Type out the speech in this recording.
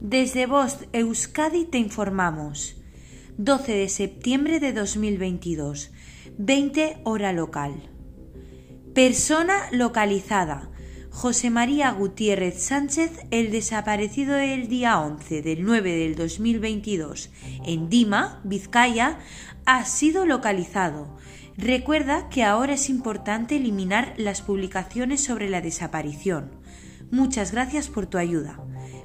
Desde Voz Euskadi te informamos. 12 de septiembre de 2022, 20 hora local. Persona localizada. José María Gutiérrez Sánchez, el desaparecido el día 11 del 9 del 2022 en Dima, Vizcaya, ha sido localizado. Recuerda que ahora es importante eliminar las publicaciones sobre la desaparición. Muchas gracias por tu ayuda.